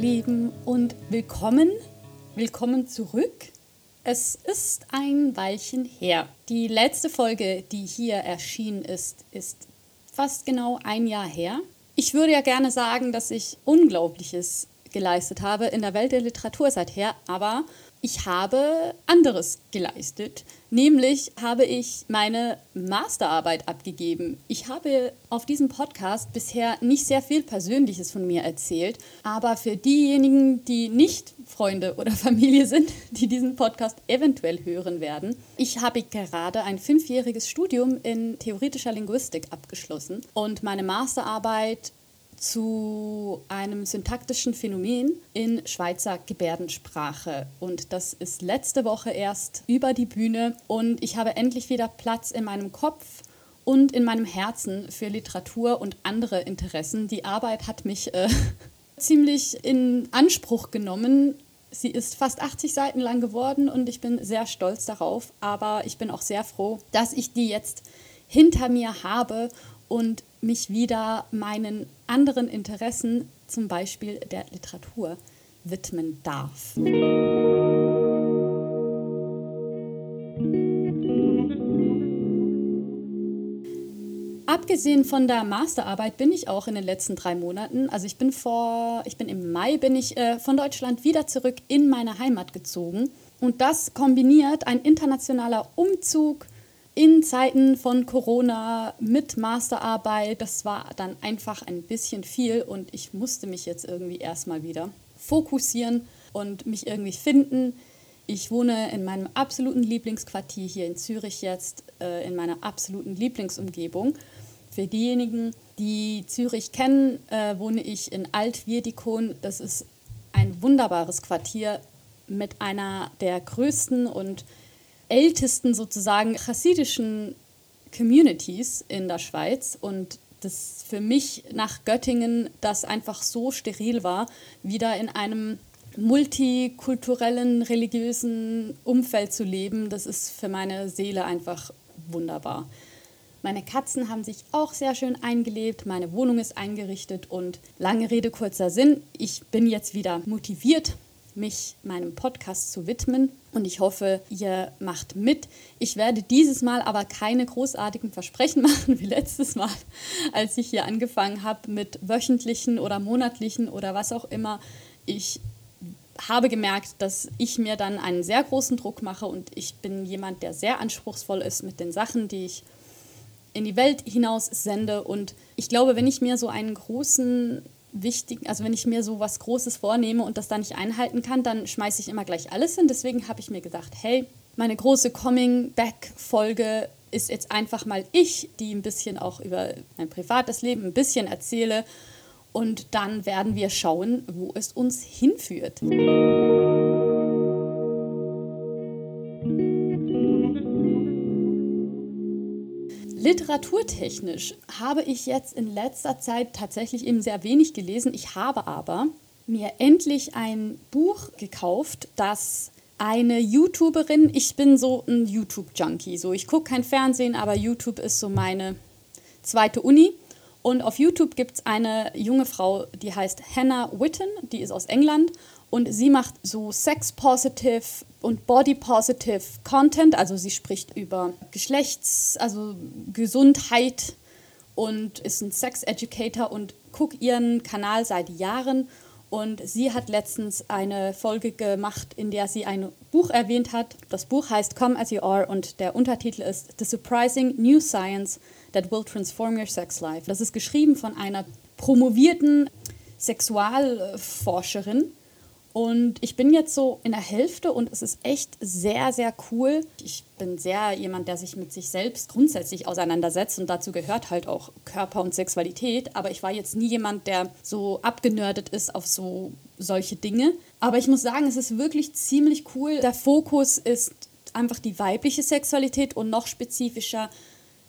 Lieben, und willkommen, willkommen zurück. Es ist ein Weilchen her. Die letzte Folge, die hier erschienen ist, ist fast genau ein Jahr her. Ich würde ja gerne sagen, dass ich Unglaubliches geleistet habe in der Welt der Literatur seither, aber ich habe anderes geleistet. Nämlich habe ich meine Masterarbeit abgegeben. Ich habe auf diesem Podcast bisher nicht sehr viel Persönliches von mir erzählt, aber für diejenigen, die nicht Freunde oder Familie sind, die diesen Podcast eventuell hören werden, ich habe gerade ein fünfjähriges Studium in theoretischer Linguistik abgeschlossen und meine Masterarbeit zu einem syntaktischen Phänomen in Schweizer Gebärdensprache. Und das ist letzte Woche erst über die Bühne und ich habe endlich wieder Platz in meinem Kopf und in meinem Herzen für Literatur und andere Interessen. Die Arbeit hat mich äh, ziemlich in Anspruch genommen. Sie ist fast 80 Seiten lang geworden und ich bin sehr stolz darauf. Aber ich bin auch sehr froh, dass ich die jetzt hinter mir habe und mich wieder meinen anderen Interessen, zum Beispiel der Literatur, widmen darf. Abgesehen von der Masterarbeit bin ich auch in den letzten drei Monaten, also ich bin vor, ich bin im Mai, bin ich äh, von Deutschland wieder zurück in meine Heimat gezogen. Und das kombiniert ein internationaler Umzug, in Zeiten von Corona mit Masterarbeit, das war dann einfach ein bisschen viel und ich musste mich jetzt irgendwie erstmal wieder fokussieren und mich irgendwie finden. Ich wohne in meinem absoluten Lieblingsquartier hier in Zürich jetzt, äh, in meiner absoluten Lieblingsumgebung. Für diejenigen, die Zürich kennen, äh, wohne ich in Alt-Wiedikon. Das ist ein wunderbares Quartier mit einer der größten und ältesten sozusagen chassidischen Communities in der Schweiz und das für mich nach Göttingen, das einfach so steril war, wieder in einem multikulturellen, religiösen Umfeld zu leben, das ist für meine Seele einfach wunderbar. Meine Katzen haben sich auch sehr schön eingelebt, meine Wohnung ist eingerichtet und lange Rede, kurzer Sinn, ich bin jetzt wieder motiviert, mich meinem Podcast zu widmen und ich hoffe, ihr macht mit. Ich werde dieses Mal aber keine großartigen Versprechen machen wie letztes Mal, als ich hier angefangen habe mit wöchentlichen oder monatlichen oder was auch immer. Ich habe gemerkt, dass ich mir dann einen sehr großen Druck mache und ich bin jemand, der sehr anspruchsvoll ist mit den Sachen, die ich in die Welt hinaus sende. Und ich glaube, wenn ich mir so einen großen wichtig, also wenn ich mir so was Großes vornehme und das dann nicht einhalten kann, dann schmeiße ich immer gleich alles hin. Deswegen habe ich mir gedacht, hey, meine große Coming-Back-Folge ist jetzt einfach mal ich, die ein bisschen auch über mein privates Leben ein bisschen erzähle. Und dann werden wir schauen, wo es uns hinführt. Literaturtechnisch habe ich jetzt in letzter Zeit tatsächlich eben sehr wenig gelesen. Ich habe aber mir endlich ein Buch gekauft, das eine YouTuberin, ich bin so ein YouTube-Junkie, so ich gucke kein Fernsehen, aber YouTube ist so meine zweite Uni. Und auf YouTube gibt es eine junge Frau, die heißt Hannah Witten, die ist aus England und sie macht so Sex-Positive und Body-Positive Content. Also sie spricht über Geschlechts-, also Gesundheit und ist ein Sex-Educator und guckt ihren Kanal seit Jahren. Und sie hat letztens eine Folge gemacht, in der sie ein Buch erwähnt hat. Das Buch heißt Come As You Are und der Untertitel ist The Surprising New Science That Will Transform Your Sex Life. Das ist geschrieben von einer promovierten Sexualforscherin und ich bin jetzt so in der Hälfte und es ist echt sehr, sehr cool. Ich bin sehr jemand, der sich mit sich selbst grundsätzlich auseinandersetzt und dazu gehört halt auch Körper und Sexualität. Aber ich war jetzt nie jemand, der so abgenördet ist auf so solche Dinge. Aber ich muss sagen, es ist wirklich ziemlich cool. Der Fokus ist einfach die weibliche Sexualität und noch spezifischer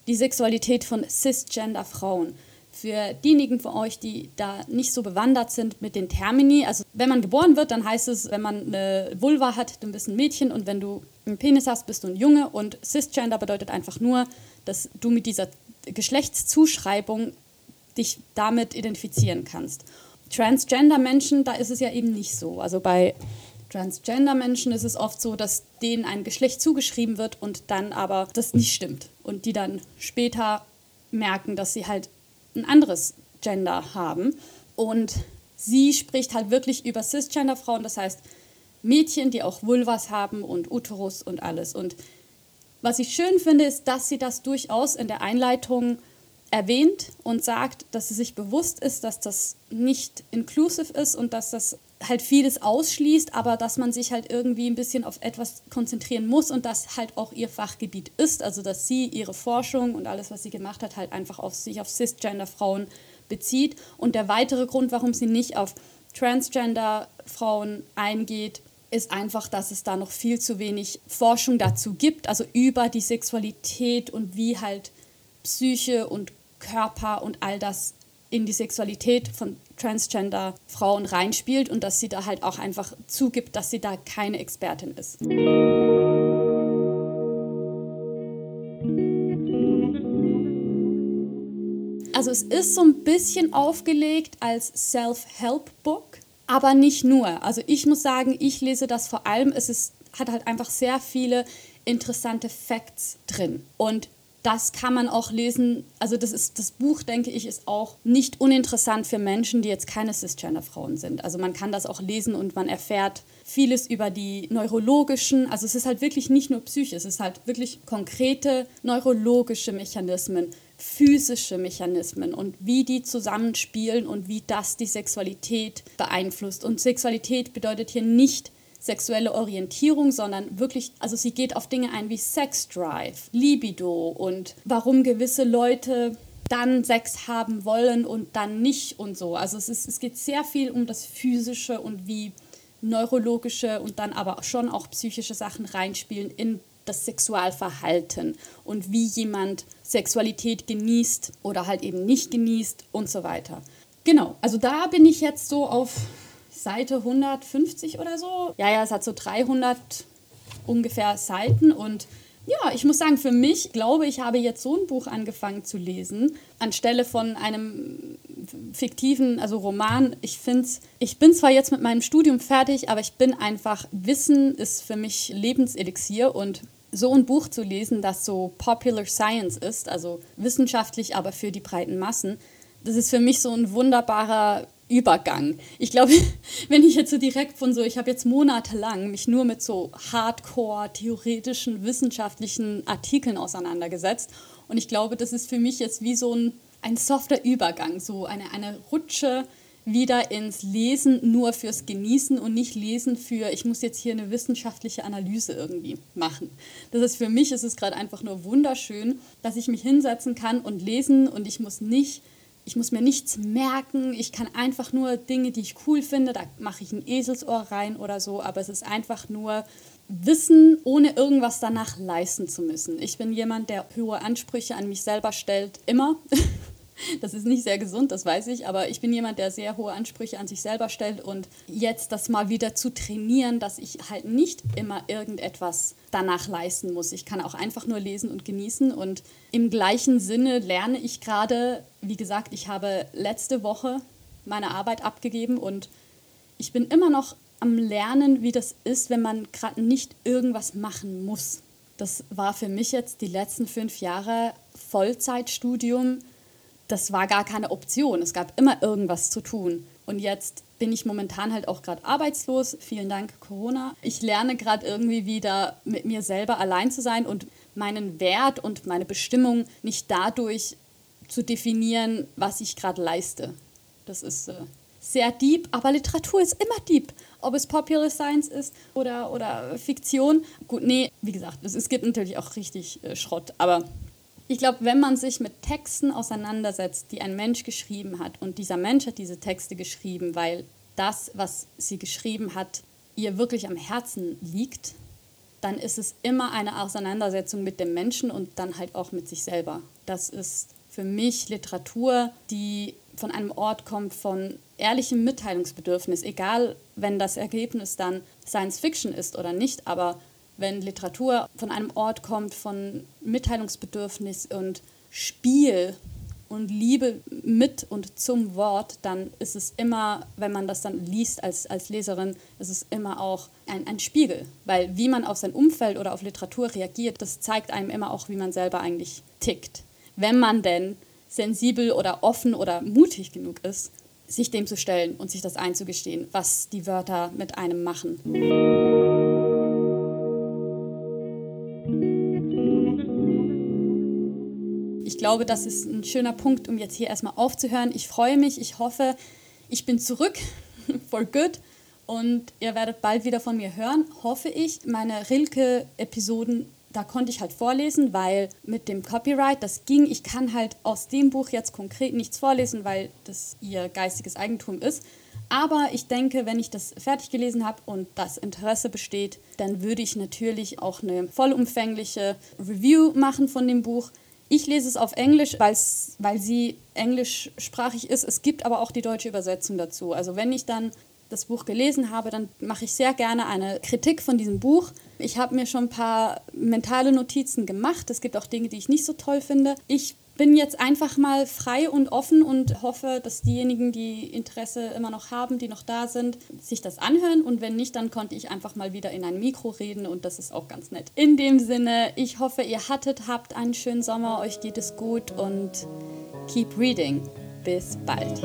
die Sexualität von cisgender Frauen. Für diejenigen von euch, die da nicht so bewandert sind mit den Termini, also wenn man geboren wird, dann heißt es, wenn man eine Vulva hat, dann bist du ein Mädchen und wenn du einen Penis hast, bist du ein Junge und cisgender bedeutet einfach nur, dass du mit dieser Geschlechtszuschreibung dich damit identifizieren kannst. Transgender-Menschen, da ist es ja eben nicht so. Also bei Transgender-Menschen ist es oft so, dass denen ein Geschlecht zugeschrieben wird und dann aber das nicht stimmt. Und die dann später merken, dass sie halt ein anderes Gender haben. Und sie spricht halt wirklich über Cisgender-Frauen, das heißt Mädchen, die auch Vulvas haben und Uterus und alles. Und was ich schön finde, ist, dass sie das durchaus in der Einleitung erwähnt und sagt, dass sie sich bewusst ist, dass das nicht inclusive ist und dass das halt vieles ausschließt, aber dass man sich halt irgendwie ein bisschen auf etwas konzentrieren muss und das halt auch ihr Fachgebiet ist, also dass sie ihre Forschung und alles, was sie gemacht hat, halt einfach auf sich auf Cisgender-Frauen bezieht. Und der weitere Grund, warum sie nicht auf Transgender-Frauen eingeht, ist einfach, dass es da noch viel zu wenig Forschung dazu gibt, also über die Sexualität und wie halt Psyche und Körper und all das in die Sexualität von Transgender-Frauen reinspielt und dass sie da halt auch einfach zugibt, dass sie da keine Expertin ist. Also es ist so ein bisschen aufgelegt als Self-Help-Book, aber nicht nur. Also ich muss sagen, ich lese das vor allem, es ist, hat halt einfach sehr viele interessante Facts drin. Und das kann man auch lesen. Also das ist das Buch, denke ich, ist auch nicht uninteressant für Menschen, die jetzt keine Cisgender-Frauen sind. Also man kann das auch lesen und man erfährt vieles über die neurologischen. Also es ist halt wirklich nicht nur Psyche, es ist halt wirklich konkrete neurologische Mechanismen, physische Mechanismen und wie die zusammenspielen und wie das die Sexualität beeinflusst. Und Sexualität bedeutet hier nicht sexuelle Orientierung, sondern wirklich, also sie geht auf Dinge ein wie Sex Drive, Libido und warum gewisse Leute dann Sex haben wollen und dann nicht und so. Also es, ist, es geht sehr viel um das Physische und wie neurologische und dann aber schon auch psychische Sachen reinspielen in das Sexualverhalten und wie jemand Sexualität genießt oder halt eben nicht genießt und so weiter. Genau, also da bin ich jetzt so auf Seite 150 oder so. Ja, ja, es hat so 300 ungefähr Seiten und ja, ich muss sagen, für mich glaube ich, habe jetzt so ein Buch angefangen zu lesen, anstelle von einem fiktiven, also Roman. Ich finde ich bin zwar jetzt mit meinem Studium fertig, aber ich bin einfach, Wissen ist für mich Lebenselixier und so ein Buch zu lesen, das so Popular Science ist, also wissenschaftlich, aber für die breiten Massen, das ist für mich so ein wunderbarer Übergang. Ich glaube, wenn ich jetzt so direkt von so, ich habe jetzt monatelang mich nur mit so hardcore theoretischen, wissenschaftlichen Artikeln auseinandergesetzt und ich glaube, das ist für mich jetzt wie so ein, ein softer Übergang, so eine, eine Rutsche wieder ins Lesen nur fürs Genießen und nicht Lesen für, ich muss jetzt hier eine wissenschaftliche Analyse irgendwie machen. Das ist für mich, ist es gerade einfach nur wunderschön, dass ich mich hinsetzen kann und lesen und ich muss nicht ich muss mir nichts merken, ich kann einfach nur Dinge, die ich cool finde, da mache ich ein Eselsohr rein oder so, aber es ist einfach nur Wissen, ohne irgendwas danach leisten zu müssen. Ich bin jemand, der hohe Ansprüche an mich selber stellt, immer. Das ist nicht sehr gesund, das weiß ich, aber ich bin jemand, der sehr hohe Ansprüche an sich selber stellt und jetzt das mal wieder zu trainieren, dass ich halt nicht immer irgendetwas danach leisten muss. Ich kann auch einfach nur lesen und genießen und im gleichen Sinne lerne ich gerade, wie gesagt, ich habe letzte Woche meine Arbeit abgegeben und ich bin immer noch am Lernen, wie das ist, wenn man gerade nicht irgendwas machen muss. Das war für mich jetzt die letzten fünf Jahre Vollzeitstudium das war gar keine Option. Es gab immer irgendwas zu tun. Und jetzt bin ich momentan halt auch gerade arbeitslos. Vielen Dank, Corona. Ich lerne gerade irgendwie wieder mit mir selber allein zu sein und meinen Wert und meine Bestimmung nicht dadurch zu definieren, was ich gerade leiste. Das ist äh, sehr deep, aber Literatur ist immer deep. Ob es Popular Science ist oder, oder Fiktion. Gut, nee, wie gesagt, es, es gibt natürlich auch richtig äh, Schrott, aber ich glaube, wenn man sich mit Texten auseinandersetzt, die ein Mensch geschrieben hat, und dieser Mensch hat diese Texte geschrieben, weil das, was sie geschrieben hat, ihr wirklich am Herzen liegt, dann ist es immer eine Auseinandersetzung mit dem Menschen und dann halt auch mit sich selber. Das ist für mich Literatur, die von einem Ort kommt von ehrlichem Mitteilungsbedürfnis, egal wenn das Ergebnis dann Science Fiction ist oder nicht, aber wenn Literatur von einem Ort kommt von Mitteilungsbedürfnis und Spiel und Liebe mit und zum Wort, dann ist es immer, wenn man das dann liest als, als Leserin, ist es immer auch ein, ein Spiegel. Weil wie man auf sein Umfeld oder auf Literatur reagiert, das zeigt einem immer auch, wie man selber eigentlich tickt. Wenn man denn sensibel oder offen oder mutig genug ist, sich dem zu stellen und sich das einzugestehen, was die Wörter mit einem machen. Glaube, das ist ein schöner Punkt, um jetzt hier erstmal aufzuhören. Ich freue mich, ich hoffe, ich bin zurück for good und ihr werdet bald wieder von mir hören, hoffe ich. Meine Rilke-Episoden da konnte ich halt vorlesen, weil mit dem Copyright, das ging. Ich kann halt aus dem Buch jetzt konkret nichts vorlesen, weil das ihr geistiges Eigentum ist. Aber ich denke, wenn ich das fertig gelesen habe und das Interesse besteht, dann würde ich natürlich auch eine vollumfängliche Review machen von dem Buch. Ich lese es auf Englisch, weil sie englischsprachig ist. Es gibt aber auch die deutsche Übersetzung dazu. Also wenn ich dann das Buch gelesen habe, dann mache ich sehr gerne eine Kritik von diesem Buch. Ich habe mir schon ein paar mentale Notizen gemacht. Es gibt auch Dinge, die ich nicht so toll finde. Ich bin jetzt einfach mal frei und offen und hoffe, dass diejenigen, die Interesse immer noch haben, die noch da sind, sich das anhören. Und wenn nicht, dann konnte ich einfach mal wieder in ein Mikro reden und das ist auch ganz nett. In dem Sinne, ich hoffe, ihr hattet, habt einen schönen Sommer, euch geht es gut und keep reading. Bis bald.